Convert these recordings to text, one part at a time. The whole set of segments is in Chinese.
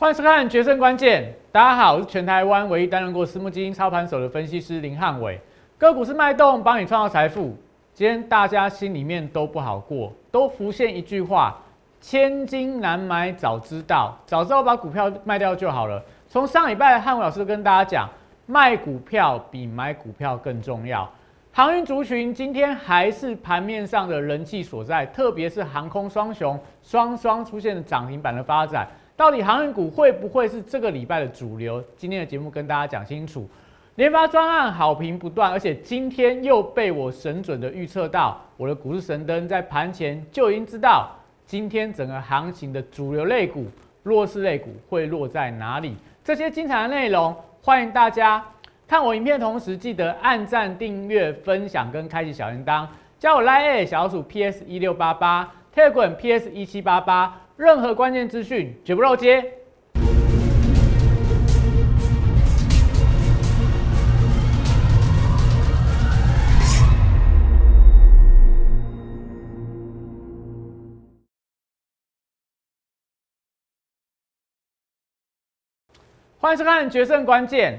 欢迎收看《决胜关键》，大家好，我是全台湾唯一担任过私募基金操盘手的分析师林汉伟。个股是脉动，帮你创造财富。今天大家心里面都不好过，都浮现一句话：千金难买早知道，早知道把股票卖掉就好了。从上礼拜汉伟老师跟大家讲，卖股票比买股票更重要。航运族群今天还是盘面上的人气所在，特别是航空双雄双双出现涨停板的发展。到底航运股会不会是这个礼拜的主流？今天的节目跟大家讲清楚。联发专案好评不断，而且今天又被我神准的预测到，我的股市神灯在盘前就已经知道，今天整个行情的主流类股、弱势类股会落在哪里。这些精彩的内容，欢迎大家。看我影片同时，记得按赞、订阅、分享跟开启小铃铛。加我 Line 小鼠 PS 一六八八，Telegram PS 一七八八，任何关键资讯绝不漏接。欢迎收看《决胜关键》。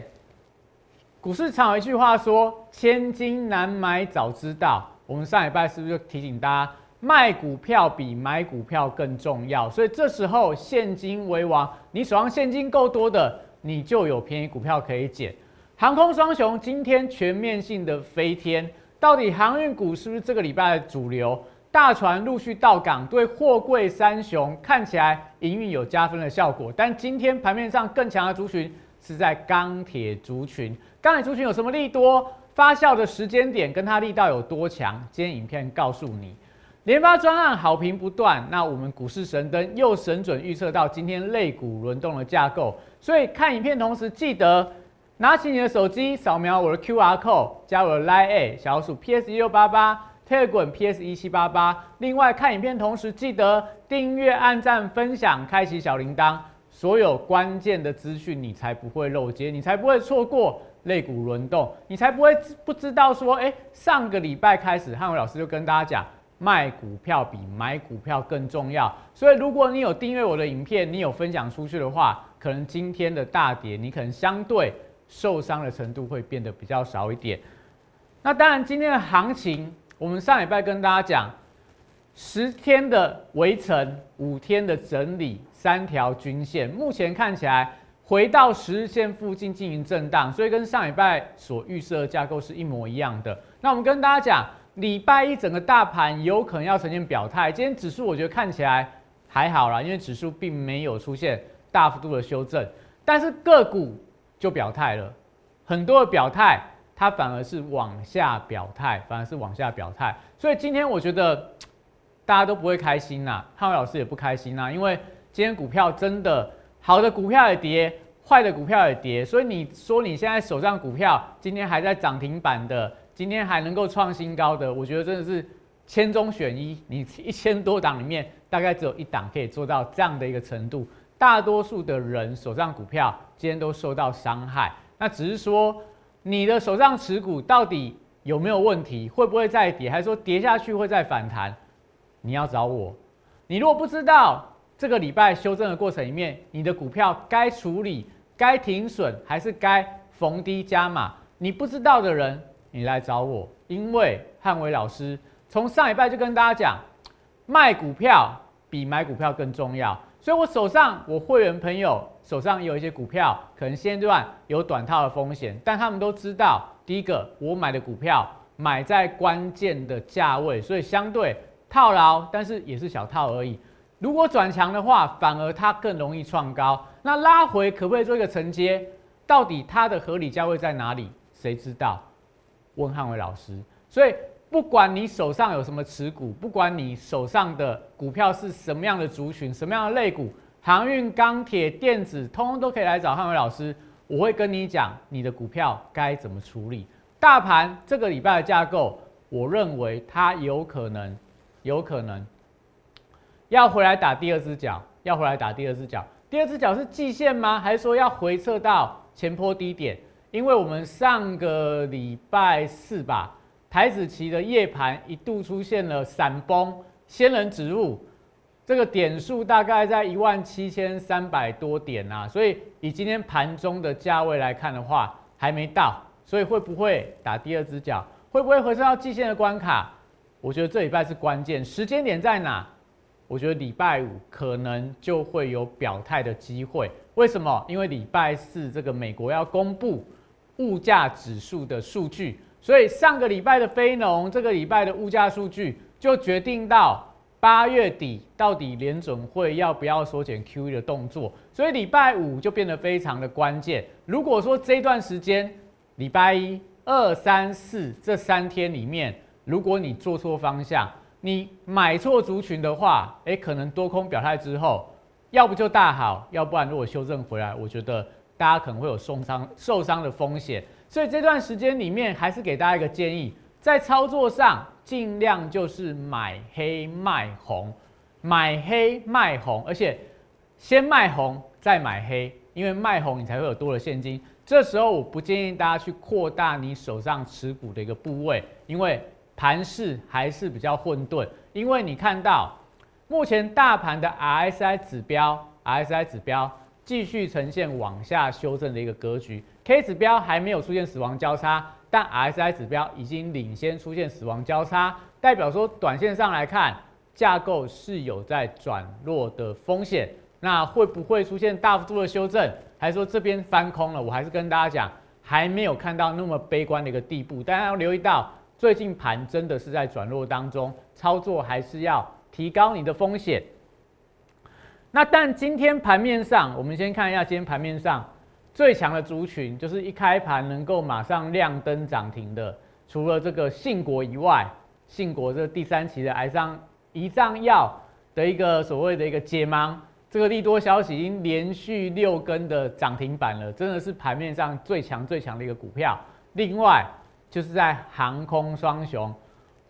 股市常有一句话说：“千金难买早知道。”我们上礼拜是不是就提醒大家，卖股票比买股票更重要？所以这时候现金为王，你手上现金够多的，你就有便宜股票可以捡。航空双雄今天全面性的飞天，到底航运股是不是这个礼拜的主流？大船陆续到港，对货柜三雄看起来营运有加分的效果。但今天盘面上更强的族群是在钢铁族群。钢铁族群有什么利多？发酵的时间点跟它力道有多强？今天影片告诉你。联发专案好评不断，那我们股市神灯又神准预测到今天类股轮动的架构。所以看影片同时记得拿起你的手机扫描我的 Q R code，加入 Line A 小鼠 P S 一六八八 t e g r P S 一七八八。另外看影片同时记得订阅、按赞、分享、开启小铃铛。所有关键的资讯，你才不会漏接，你才不会错过类股轮动，你才不会不知道说，哎，上个礼拜开始，汉伟老师就跟大家讲，卖股票比买股票更重要。所以，如果你有订阅我的影片，你有分享出去的话，可能今天的大跌，你可能相对受伤的程度会变得比较少一点。那当然，今天的行情，我们上礼拜跟大家讲。十天的围城，五天的整理，三条均线，目前看起来回到十日线附近进行震荡，所以跟上礼拜所预设的架构是一模一样的。那我们跟大家讲，礼拜一整个大盘有可能要呈现表态。今天指数我觉得看起来还好啦，因为指数并没有出现大幅度的修正，但是个股就表态了，很多的表态它反而是往下表态，反而是往下表态。所以今天我觉得。大家都不会开心呐，汉伟老师也不开心呐，因为今天股票真的好的股票也跌，坏的股票也跌，所以你说你现在手上股票今天还在涨停板的，今天还能够创新高的，我觉得真的是千中选一，你一千多档里面大概只有一档可以做到这样的一个程度，大多数的人手上股票今天都受到伤害，那只是说你的手上持股到底有没有问题，会不会再跌，还是说跌下去会再反弹？你要找我，你如果不知道这个礼拜修正的过程里面，你的股票该处理、该停损还是该逢低加码，你不知道的人，你来找我，因为汉伟老师从上礼拜就跟大家讲，卖股票比买股票更重要，所以我手上我会员朋友手上有一些股票，可能现阶段有短套的风险，但他们都知道，第一个我买的股票买在关键的价位，所以相对。套牢，但是也是小套而已。如果转强的话，反而它更容易创高。那拉回可不可以做一个承接？到底它的合理价位在哪里？谁知道？问汉伟老师。所以不管你手上有什么持股，不管你手上的股票是什么样的族群、什么样的类股，航运、钢铁、电子，通通都可以来找汉伟老师。我会跟你讲你的股票该怎么处理。大盘这个礼拜的架构，我认为它有可能。有可能要回来打第二只脚，要回来打第二只脚。第二只脚是季线吗？还是说要回撤到前坡低点？因为我们上个礼拜四吧，台子期的夜盘一度出现了闪崩，仙人指路，这个点数大概在一万七千三百多点啊，所以以今天盘中的价位来看的话，还没到，所以会不会打第二只脚？会不会回升到季线的关卡？我觉得这礼拜是关键时间点在哪？我觉得礼拜五可能就会有表态的机会。为什么？因为礼拜四这个美国要公布物价指数的数据，所以上个礼拜的非农，这个礼拜的物价数据就决定到八月底到底联准会要不要缩减 QE 的动作。所以礼拜五就变得非常的关键。如果说这段时间礼拜一、二、三、四这三天里面，如果你做错方向，你买错族群的话，诶，可能多空表态之后。要不就大好，要不然如果修正回来，我觉得大家可能会有受伤受伤的风险。所以这段时间里面，还是给大家一个建议，在操作上尽量就是买黑卖红，买黑卖红，而且先卖红再买黑，因为卖红你才会有多的现金。这时候我不建议大家去扩大你手上持股的一个部位，因为盘势还是比较混沌，因为你看到。目前大盘的 RSI 指标，RSI 指标继续呈现往下修正的一个格局，K 指标还没有出现死亡交叉，但 RSI 指标已经领先出现死亡交叉，代表说短线上来看，架构是有在转弱的风险。那会不会出现大幅度的修正，还是说这边翻空了？我还是跟大家讲，还没有看到那么悲观的一个地步。大家要留意到，最近盘真的是在转弱当中，操作还是要。提高你的风险。那但今天盘面上，我们先看一下今天盘面上最强的族群，就是一开盘能够马上亮灯涨停的，除了这个信国以外，信国这第三期的癌上胰脏药的一个所谓的一个解盲，这个利多消息已经连续六根的涨停板了，真的是盘面上最强最强的一个股票。另外就是在航空双雄。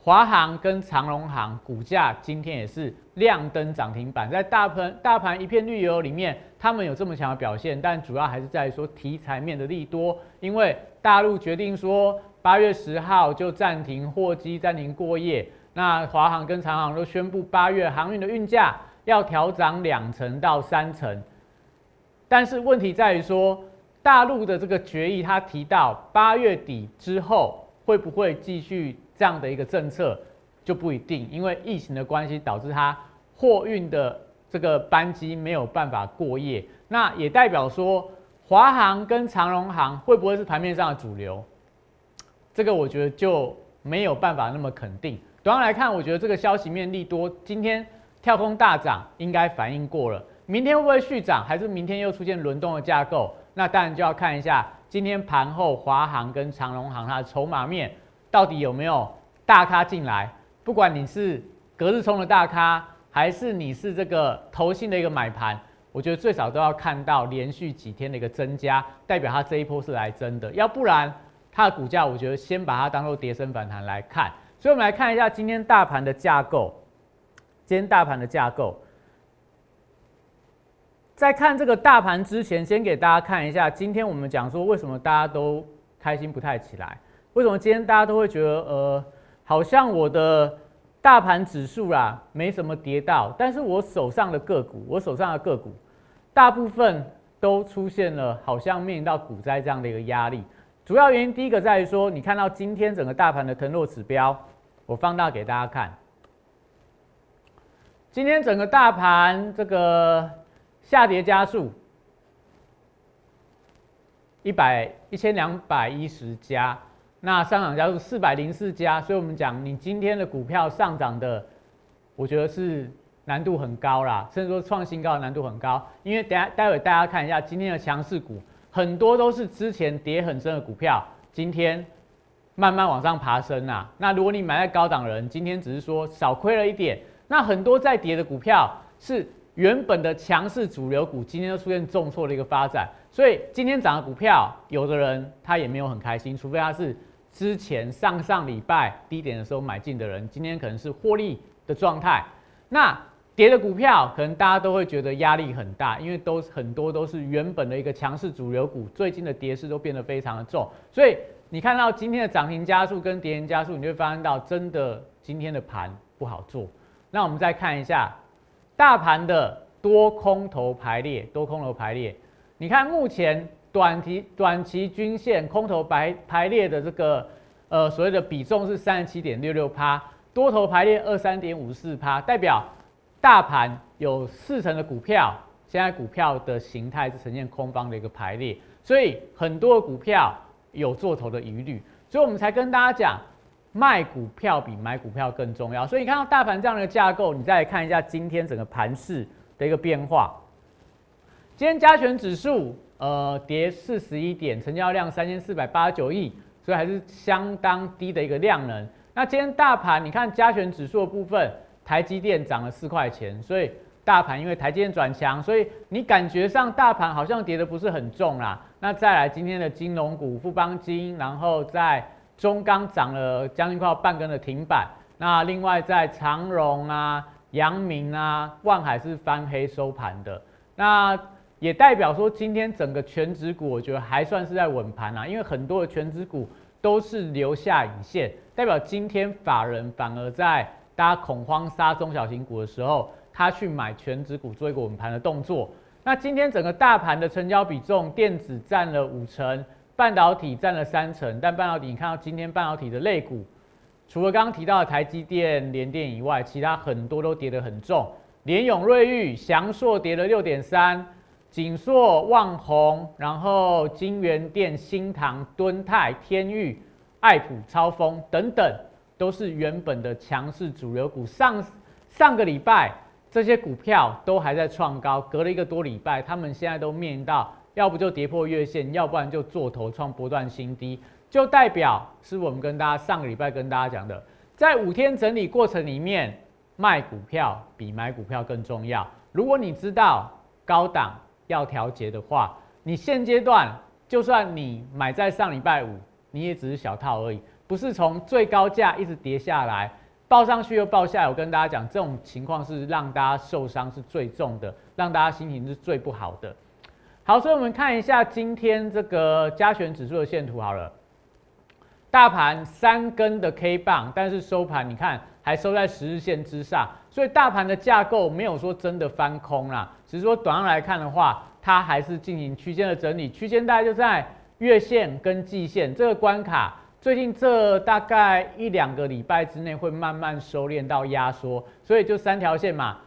华航跟长荣航股价今天也是亮灯涨停板，在大盘大盘一片绿油里面，他们有这么强的表现，但主要还是在于说题材面的利多，因为大陆决定说八月十号就暂停货机暂停过夜，那华航跟长航都宣布八月航运的运价要调涨两成到三成，但是问题在于说大陆的这个决议，他提到八月底之后会不会继续？这样的一个政策就不一定，因为疫情的关系导致它货运的这个班机没有办法过夜，那也代表说华航跟长荣航会不会是盘面上的主流？这个我觉得就没有办法那么肯定。短上来看，我觉得这个消息面利多，今天跳空大涨应该反应过了，明天会不会续涨，还是明天又出现轮动的架构？那当然就要看一下今天盘后华航跟长荣航它的筹码面。到底有没有大咖进来？不管你是隔日冲的大咖，还是你是这个投信的一个买盘，我觉得最少都要看到连续几天的一个增加，代表它这一波是来真的。要不然它的股价，我觉得先把它当做跌升反弹来看。所以我们来看一下今天大盘的架构。今天大盘的架构，在看这个大盘之前，先给大家看一下，今天我们讲说为什么大家都开心不太起来。为什么今天大家都会觉得，呃，好像我的大盘指数啦没什么跌到，但是我手上的个股，我手上的个股，大部分都出现了好像面临到股灾这样的一个压力。主要原因第一个在于说，你看到今天整个大盘的腾落指标，我放大给大家看，今天整个大盘这个下跌加速一百一千两百一十家。那上涨家数四百零四家，所以我们讲你今天的股票上涨的，我觉得是难度很高啦，甚至说创新高的难度很高。因为等下待会大家看一下今天的强势股，很多都是之前跌很深的股票，今天慢慢往上爬升啦。那如果你买在高档人，今天只是说少亏了一点。那很多在跌的股票是原本的强势主流股，今天都出现重挫的一个发展。所以今天涨的股票，有的人他也没有很开心，除非他是。之前上上礼拜低点的时候买进的人，今天可能是获利的状态。那跌的股票，可能大家都会觉得压力很大，因为都很多都是原本的一个强势主流股，最近的跌势都变得非常的重。所以你看到今天的涨停加速跟跌停加速，你会发现到真的今天的盘不好做。那我们再看一下大盘的多空头排列，多空头排列。你看目前短期短期均线空头排排列的这个呃所谓的比重是三十七点六六趴，多头排列二三点五四趴，代表大盘有四成的股票，现在股票的形态是呈现空方的一个排列，所以很多股票有做头的疑虑，所以我们才跟大家讲。卖股票比买股票更重要，所以你看到大盘这样的架构，你再来看一下今天整个盘势的一个变化。今天加权指数呃跌四十一点，成交量三千四百八十九亿，所以还是相当低的一个量能。那今天大盘你看加权指数的部分，台积电涨了四块钱，所以大盘因为台积电转强，所以你感觉上大盘好像跌的不是很重啦。那再来今天的金融股富邦金，然后在中钢涨了将近快要半根的停板，那另外在长荣啊、阳明啊、万海是翻黑收盘的，那也代表说今天整个全指股我觉得还算是在稳盘啊，因为很多的全指股都是留下影线，代表今天法人反而在大家恐慌杀中小型股的时候，他去买全指股做一个稳盘的动作。那今天整个大盘的成交比重，电子占了五成。半导体占了三成，但半导体你看到今天半导体的类股，除了刚刚提到的台积电、联电以外，其他很多都跌得很重。联永、瑞昱、翔硕跌了六点三，锦硕、旺宏，然后金源店、新唐、敦泰、天域、爱普、超风等等，都是原本的强势主流股。上上个礼拜这些股票都还在创高，隔了一个多礼拜，他们现在都面临到。要不就跌破月线，要不然就做头创波段新低，就代表是我们跟大家上个礼拜跟大家讲的，在五天整理过程里面，卖股票比买股票更重要。如果你知道高档要调节的话，你现阶段就算你买在上礼拜五，你也只是小套而已，不是从最高价一直跌下来，报上去又报下来。我跟大家讲，这种情况是让大家受伤是最重的，让大家心情是最不好的。好，所以我们看一下今天这个加权指数的线图好了。大盘三根的 K 棒，但是收盘你看还收在十日线之上，所以大盘的架构没有说真的翻空啦，只是说短上来看的话，它还是进行区间的整理，区间大概就在月线跟季线这个关卡，最近这大概一两个礼拜之内会慢慢收敛到压缩，所以就三条线嘛。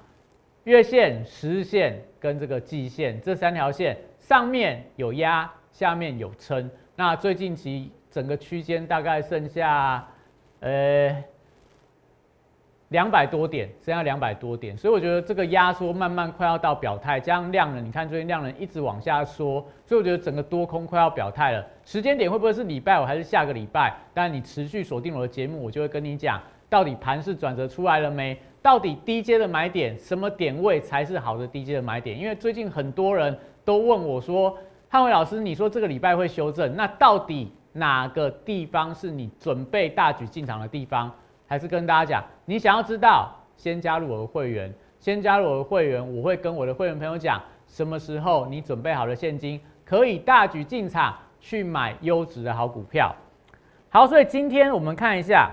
月线、十日线跟这个季线这三条线上面有压，下面有撑。那最近其整个区间大概剩下呃两百多点，剩下两百多点，所以我觉得这个压缩慢慢快要到表态。加上量能，你看最近量能一直往下缩，所以我觉得整个多空快要表态了。时间点会不会是礼拜五还是下个礼拜？但你持续锁定我的节目，我就会跟你讲，到底盘势转折出来了没？到底低阶的买点什么点位才是好的低阶的买点？因为最近很多人都问我说：“汉伟老师，你说这个礼拜会修正，那到底哪个地方是你准备大举进场的地方？”还是跟大家讲，你想要知道，先加入我的会员，先加入我的会员，我会跟我的会员朋友讲，什么时候你准备好了现金，可以大举进场去买优质的好股票。好，所以今天我们看一下。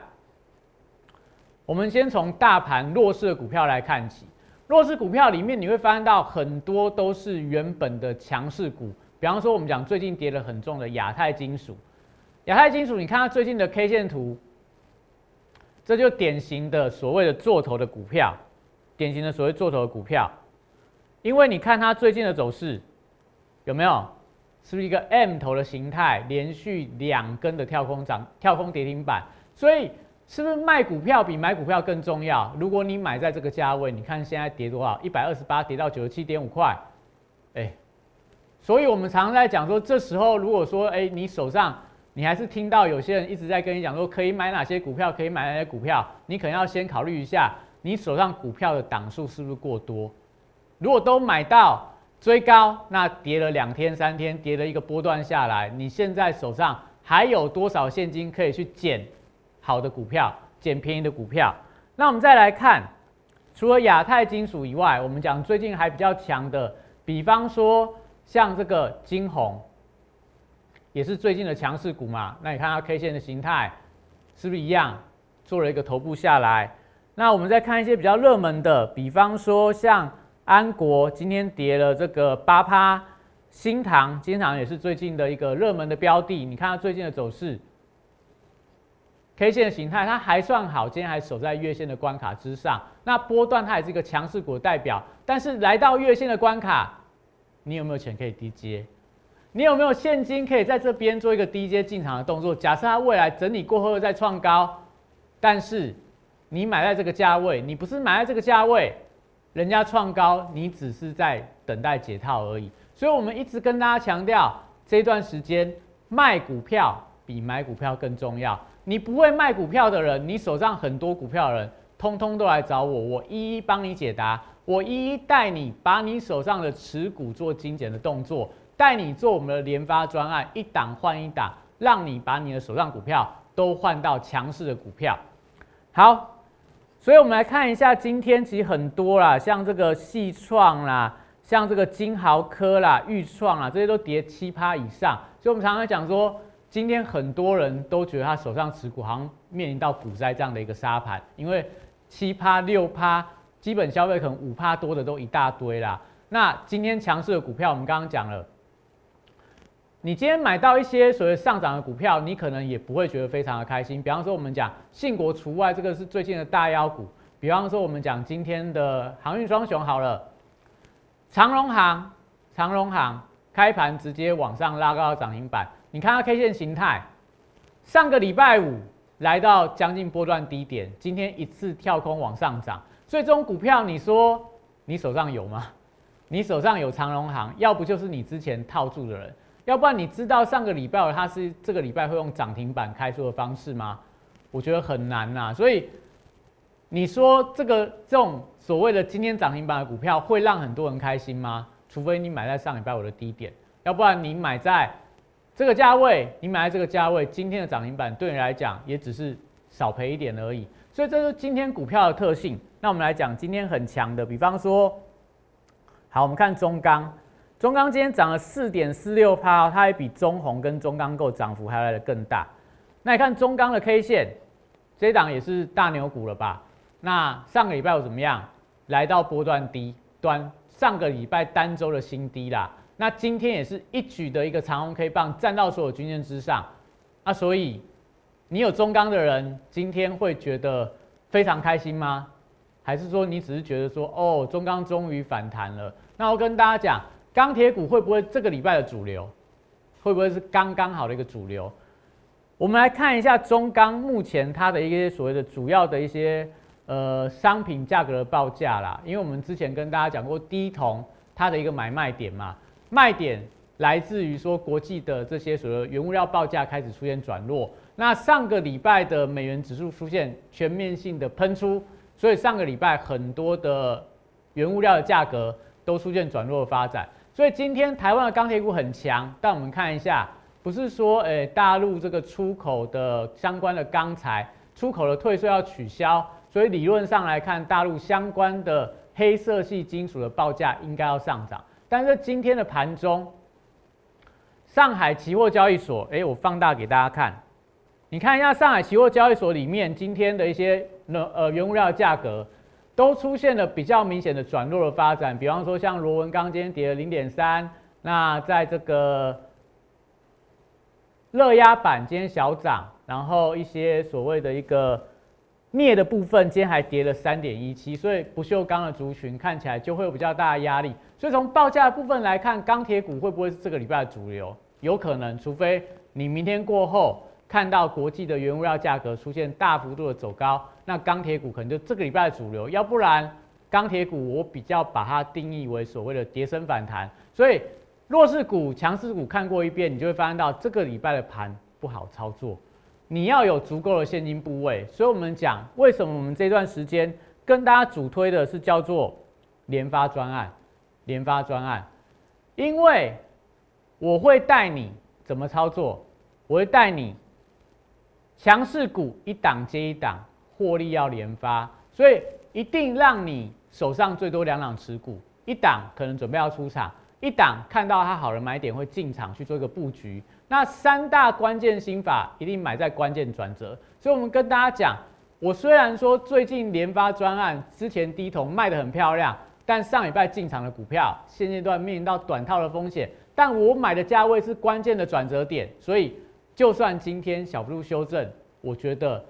我们先从大盘弱势的股票来看起，弱势股票里面你会发现到很多都是原本的强势股，比方说我们讲最近跌得很重的亚太金属，亚太金属，你看它最近的 K 线图，这就典型的所谓的做头的股票，典型的所谓做头的股票，因为你看它最近的走势有没有，是不是一个 M 头的形态，连续两根的跳空涨跳空跌停板，所以。是不是卖股票比买股票更重要？如果你买在这个价位，你看现在跌多少？一百二十八跌到九十七点五块，哎，所以我们常常在讲说，这时候如果说，哎，你手上你还是听到有些人一直在跟你讲说，可以买哪些股票，可以买哪些股票，你可能要先考虑一下，你手上股票的档数是不是过多？如果都买到追高，那跌了两天三天，跌了一个波段下来，你现在手上还有多少现金可以去捡？好的股票，捡便宜的股票。那我们再来看，除了亚太金属以外，我们讲最近还比较强的，比方说像这个金红，也是最近的强势股嘛。那你看它 K 线的形态是不是一样？做了一个头部下来，那我们再看一些比较热门的，比方说像安国今天跌了这个八趴，新塘新塘也是最近的一个热门的标的。你看它最近的走势，K 线的形态它还算好，今天还守在月线的关卡之上。那波段它也是一个强势股的代表，但是来到月线的关卡，你有没有钱可以低接？你有没有现金可以在这边做一个低阶进场的动作？假设它未来整理过后再创高，但是你买在这个价位，你不是买在这个价位，人家创高，你只是在等待解套而已。所以我们一直跟大家强调，这段时间卖股票比买股票更重要。你不会卖股票的人，你手上很多股票的人，通通都来找我，我一一帮你解答，我一一带你把你手上的持股做精简的动作。带你做我们的联发专案，一档换一档，让你把你的手上股票都换到强势的股票。好，所以我们来看一下，今天其实很多啦，像这个细创啦，像这个金豪科啦、裕创啦，这些都跌七趴以上。所以我们常常讲说，今天很多人都觉得他手上持股好像面临到股灾这样的一个沙盘，因为七趴、六趴，基本消费可能五趴多的都一大堆啦。那今天强势的股票，我们刚刚讲了。你今天买到一些所谓上涨的股票，你可能也不会觉得非常的开心。比方说，我们讲信国除外，这个是最近的大妖股。比方说，我们讲今天的航运双雄好了，长荣航，长荣航开盘直接往上拉高涨停板。你看它 K 线形态，上个礼拜五来到将近波段低点，今天一次跳空往上涨。所以这种股票，你说你手上有吗？你手上有长荣航，要不就是你之前套住的人。要不然你知道上个礼拜它是这个礼拜会用涨停板开出的方式吗？我觉得很难呐。所以你说这个这种所谓的今天涨停板的股票会让很多人开心吗？除非你买在上礼拜五的低点，要不然你买在这个价位，你买在这个价位，今天的涨停板对你来讲也只是少赔一点而已。所以这是今天股票的特性。那我们来讲今天很强的，比方说，好，我们看中钢。中钢今天涨了四点四六趴，它还比中红跟中钢构涨幅还来的更大。那你看中钢的 K 线，这档也是大牛股了吧？那上个礼拜又怎么样？来到波段低端，上个礼拜单周的新低啦。那今天也是一举的一个长红 K 棒，站到所有均线之上。那所以你有中钢的人，今天会觉得非常开心吗？还是说你只是觉得说，哦，中钢终于反弹了？那我跟大家讲。钢铁股会不会这个礼拜的主流？会不会是刚刚好的一个主流？我们来看一下中钢目前它的一些所谓的主要的一些呃商品价格的报价啦。因为我们之前跟大家讲过低铜它的一个买卖点嘛，卖点来自于说国际的这些所谓原物料报价开始出现转弱。那上个礼拜的美元指数出现全面性的喷出，所以上个礼拜很多的原物料的价格都出现转弱的发展。所以今天台湾的钢铁股很强，但我们看一下，不是说诶大陆这个出口的相关的钢材出口的退税要取消，所以理论上来看，大陆相关的黑色系金属的报价应该要上涨。但是今天的盘中，上海期货交易所，诶，我放大给大家看，你看一下上海期货交易所里面今天的一些呃原物料价格。都出现了比较明显的转弱的发展，比方说像螺纹钢今天跌了零点三，那在这个热压板今天小涨，然后一些所谓的一个镍的部分今天还跌了三点一七，所以不锈钢的族群看起来就会有比较大的压力。所以从报价的部分来看，钢铁股会不会是这个礼拜的主流？有可能，除非你明天过后看到国际的原物料价格出现大幅度的走高。那钢铁股可能就这个礼拜的主流，要不然钢铁股我比较把它定义为所谓的跌升反弹。所以弱势股、强势股看过一遍，你就会发现到这个礼拜的盘不好操作，你要有足够的现金部位。所以我们讲，为什么我们这段时间跟大家主推的是叫做联发专案，联发专案，因为我会带你怎么操作，我会带你强势股一档接一档。获利要连发，所以一定让你手上最多两档持股，一档可能准备要出场，一档看到它好的买点会进场去做一个布局。那三大关键心法一定买在关键转折。所以我们跟大家讲，我虽然说最近连发专案之前低头卖得很漂亮，但上礼拜进场的股票现阶段面临到短套的风险，但我买的价位是关键的转折点，所以就算今天小幅度修正，我觉得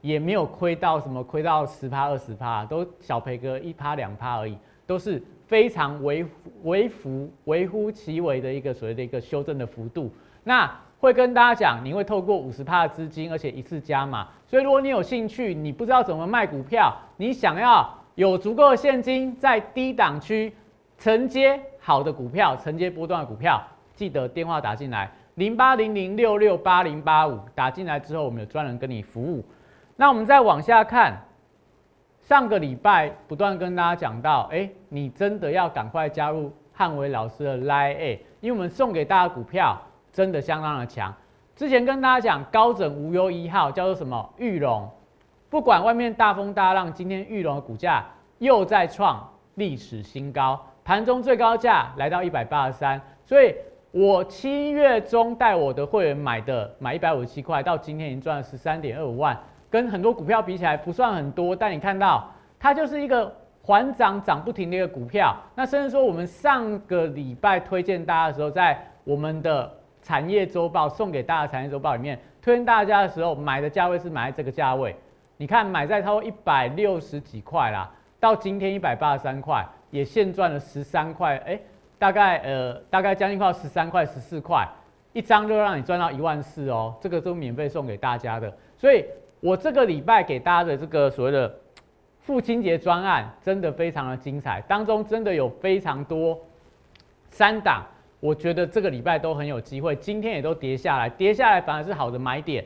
也没有亏到什么，亏到十趴二十趴，都小赔个一趴两趴而已，都是非常微微幅微乎其微的一个所谓的一个修正的幅度。那会跟大家讲，你会透过五十趴的资金，而且一次加码。所以如果你有兴趣，你不知道怎么卖股票，你想要有足够的现金在低档区承接好的股票，承接波段的股票，记得电话打进来零八零零六六八零八五，打进来之后，我们有专人跟你服务。那我们再往下看，上个礼拜不断跟大家讲到，哎，你真的要赶快加入汉伟老师的 Line A，因为我们送给大家股票。真的相当的强。之前跟大家讲高枕无忧一号叫做什么？玉龙，不管外面大风大浪，今天玉龙的股价又在创历史新高，盘中最高价来到一百八十三。所以我七月中带我的会员买的，买一百五十七块，到今天已经赚了十三点二五万，跟很多股票比起来不算很多，但你看到它就是一个缓涨涨不停的一个股票。那甚至说我们上个礼拜推荐大家的时候，在我们的产业周报送给大家，产业周报里面推荐大家的时候，买的价位是买在这个价位。你看，买在超过一百六十几块啦，到今天一百八十三块，也现赚了十三块，哎，大概呃，大概将近快十三块、十四块一张，就让你赚到一万四哦。这个都免费送给大家的，所以我这个礼拜给大家的这个所谓的父亲节专案，真的非常的精彩，当中真的有非常多三档。我觉得这个礼拜都很有机会，今天也都跌下来，跌下来反而是好的买点。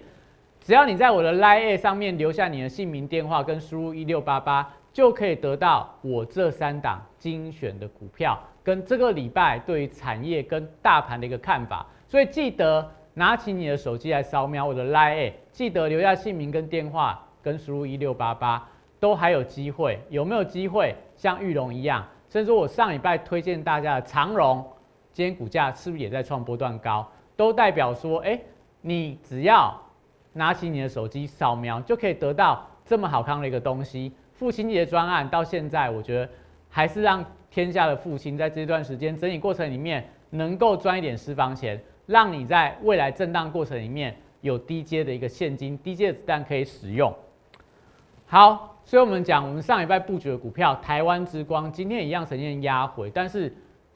只要你在我的 Line 上面留下你的姓名、电话跟输入一六八八，就可以得到我这三档精选的股票跟这个礼拜对于产业跟大盘的一个看法。所以记得拿起你的手机来扫描我的 Line，记得留下姓名跟电话跟输入一六八八，都还有机会。有没有机会像玉龙一样？甚至说我上礼拜推荐大家的长荣。今天股价是不是也在创波段高？都代表说，哎，你只要拿起你的手机扫描，就可以得到这么好看的一个东西。父亲节专案到现在，我觉得还是让天下的父亲在这段时间整理过程里面，能够赚一点私房钱，让你在未来震荡过程里面有低阶的一个现金、低阶的子弹可以使用。好，所以我们讲，我们上礼拜布局的股票台湾之光，今天一样呈现压回，但是。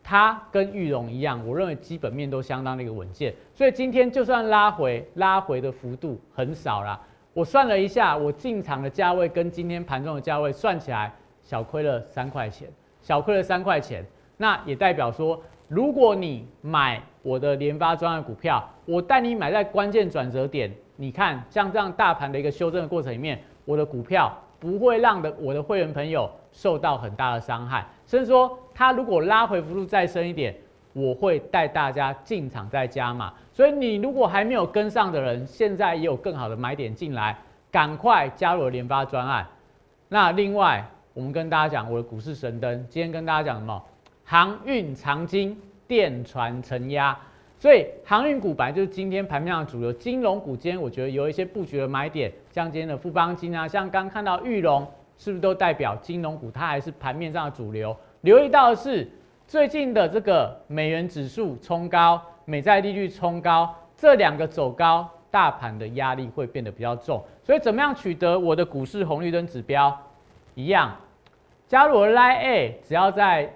它跟玉龙一样，我认为基本面都相当的一个稳健，所以今天就算拉回，拉回的幅度很少啦。我算了一下，我进场的价位跟今天盘中的价位算起来，小亏了三块钱，小亏了三块钱。那也代表说，如果你买我的联发专案股票，我带你买在关键转折点，你看像这样大盘的一个修正的过程里面，我的股票不会让的我的会员朋友受到很大的伤害。甚至说，它如果拉回幅度再深一点，我会带大家进场再加码。所以你如果还没有跟上的人，现在也有更好的买点进来，赶快加入联发专案。那另外，我们跟大家讲我的股市神灯，今天跟大家讲什么？航运长金、电传承压。所以航运股本来就是今天盘面上的主流，金融股今天我觉得有一些布局的买点，像今天的富邦金啊，像刚看到玉龙。是不是都代表金融股它还是盘面上的主流？留意到的是最近的这个美元指数冲高，美债利率冲高，这两个走高，大盘的压力会变得比较重。所以怎么样取得我的股市红绿灯指标？一样，加入我 Line A，只要在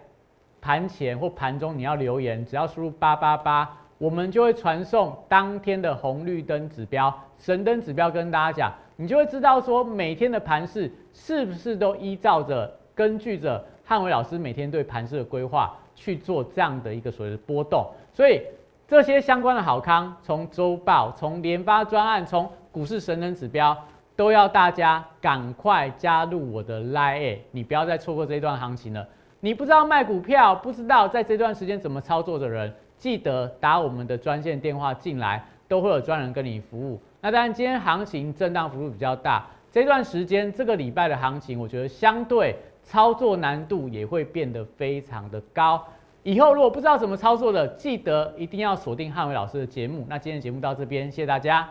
盘前或盘中你要留言，只要输入八八八，我们就会传送当天的红绿灯指标、神灯指标跟大家讲。你就会知道说每天的盘势是不是都依照着根据着汉伟老师每天对盘势的规划去做这样的一个所谓的波动，所以这些相关的好康，从周报、从联发专案、从股市神人指标，都要大家赶快加入我的 Line，你不要再错过这一段行情了。你不知道卖股票，不知道在这段时间怎么操作的人，记得打我们的专线电话进来，都会有专人跟你服务。那当然，今天行情震荡幅度比较大，这段时间这个礼拜的行情，我觉得相对操作难度也会变得非常的高。以后如果不知道怎么操作的，记得一定要锁定汉伟老师的节目。那今天节目到这边，谢谢大家。